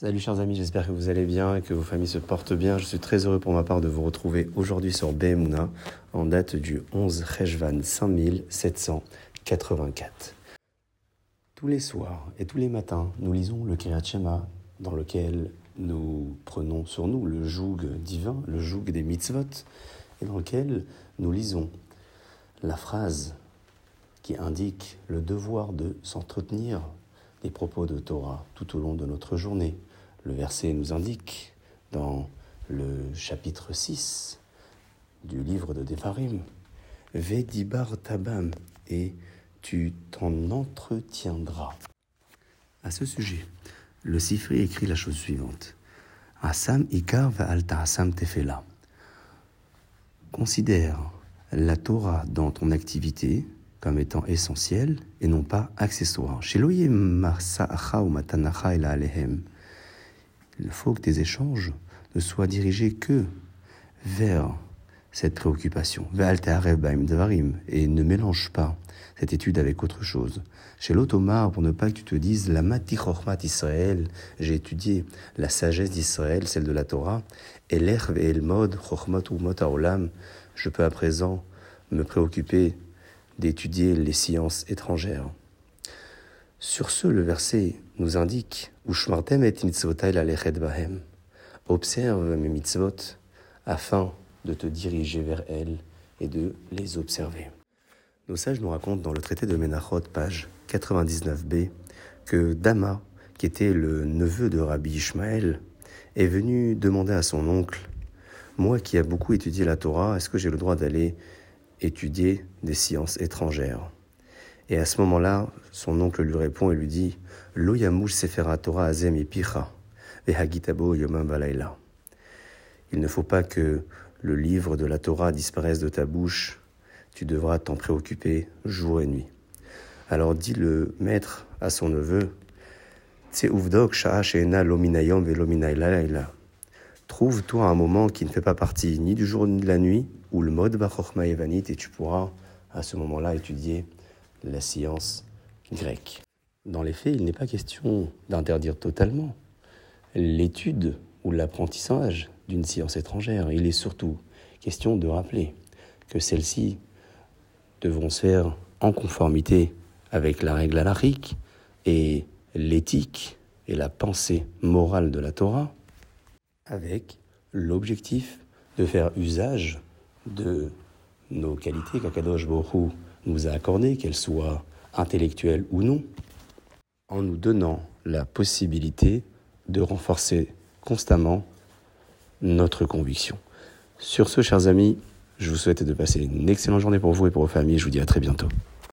Salut chers amis, j'espère que vous allez bien et que vos familles se portent bien. Je suis très heureux pour ma part de vous retrouver aujourd'hui sur Behemuna en date du 11 Rejvan 5784. Tous les soirs et tous les matins, nous lisons le Kriyat Shema dans lequel nous prenons sur nous le joug divin, le joug des mitzvot, et dans lequel nous lisons la phrase qui indique le devoir de s'entretenir des propos de Torah tout au long de notre journée. Le verset nous indique dans le chapitre 6 du livre de Devarim, Vedibar tabam, et tu t'en entretiendras. À ce sujet, le Sifri écrit la chose suivante. Alta. Considère la Torah dans ton activité comme étant essentielle et non pas accessoire. Il faut que tes échanges ne soient dirigés que vers cette préoccupation. Et ne mélange pas cette étude avec autre chose. Chez l'Ottomar, pour ne pas que tu te dises la Mati Israël, j'ai étudié la sagesse d'Israël, celle de la Torah, et l'Erv et el Mod, je peux à présent me préoccuper d'étudier les sciences étrangères. Sur ce, le verset nous indique Observe mes mitzvot afin de te diriger vers elles et de les observer. Nos sages nous racontent dans le traité de Menachot, page 99b, que Dama, qui était le neveu de Rabbi Ishmael, est venu demander à son oncle Moi qui ai beaucoup étudié la Torah, est-ce que j'ai le droit d'aller étudier des sciences étrangères. Et à ce moment-là, son oncle lui répond et lui dit Lo sefera Torah azem yomam Il ne faut pas que le livre de la Torah disparaisse de ta bouche, tu devras t'en préoccuper jour et nuit. Alors dit le maître à son neveu, Trouve-toi un moment qui ne fait pas partie ni du jour ni de la nuit, mode Bachokma Evanit, et tu pourras à ce moment-là étudier la science grecque. Dans les faits, il n'est pas question d'interdire totalement l'étude ou l'apprentissage d'une science étrangère. Il est surtout question de rappeler que celles-ci devront se faire en conformité avec la règle alarique et l'éthique et la pensée morale de la Torah, avec l'objectif de faire usage de nos qualités qu'Akadosh Borou nous a accordées, qu'elles soient intellectuelles ou non, en nous donnant la possibilité de renforcer constamment notre conviction. Sur ce, chers amis, je vous souhaite de passer une excellente journée pour vous et pour vos familles. Je vous dis à très bientôt.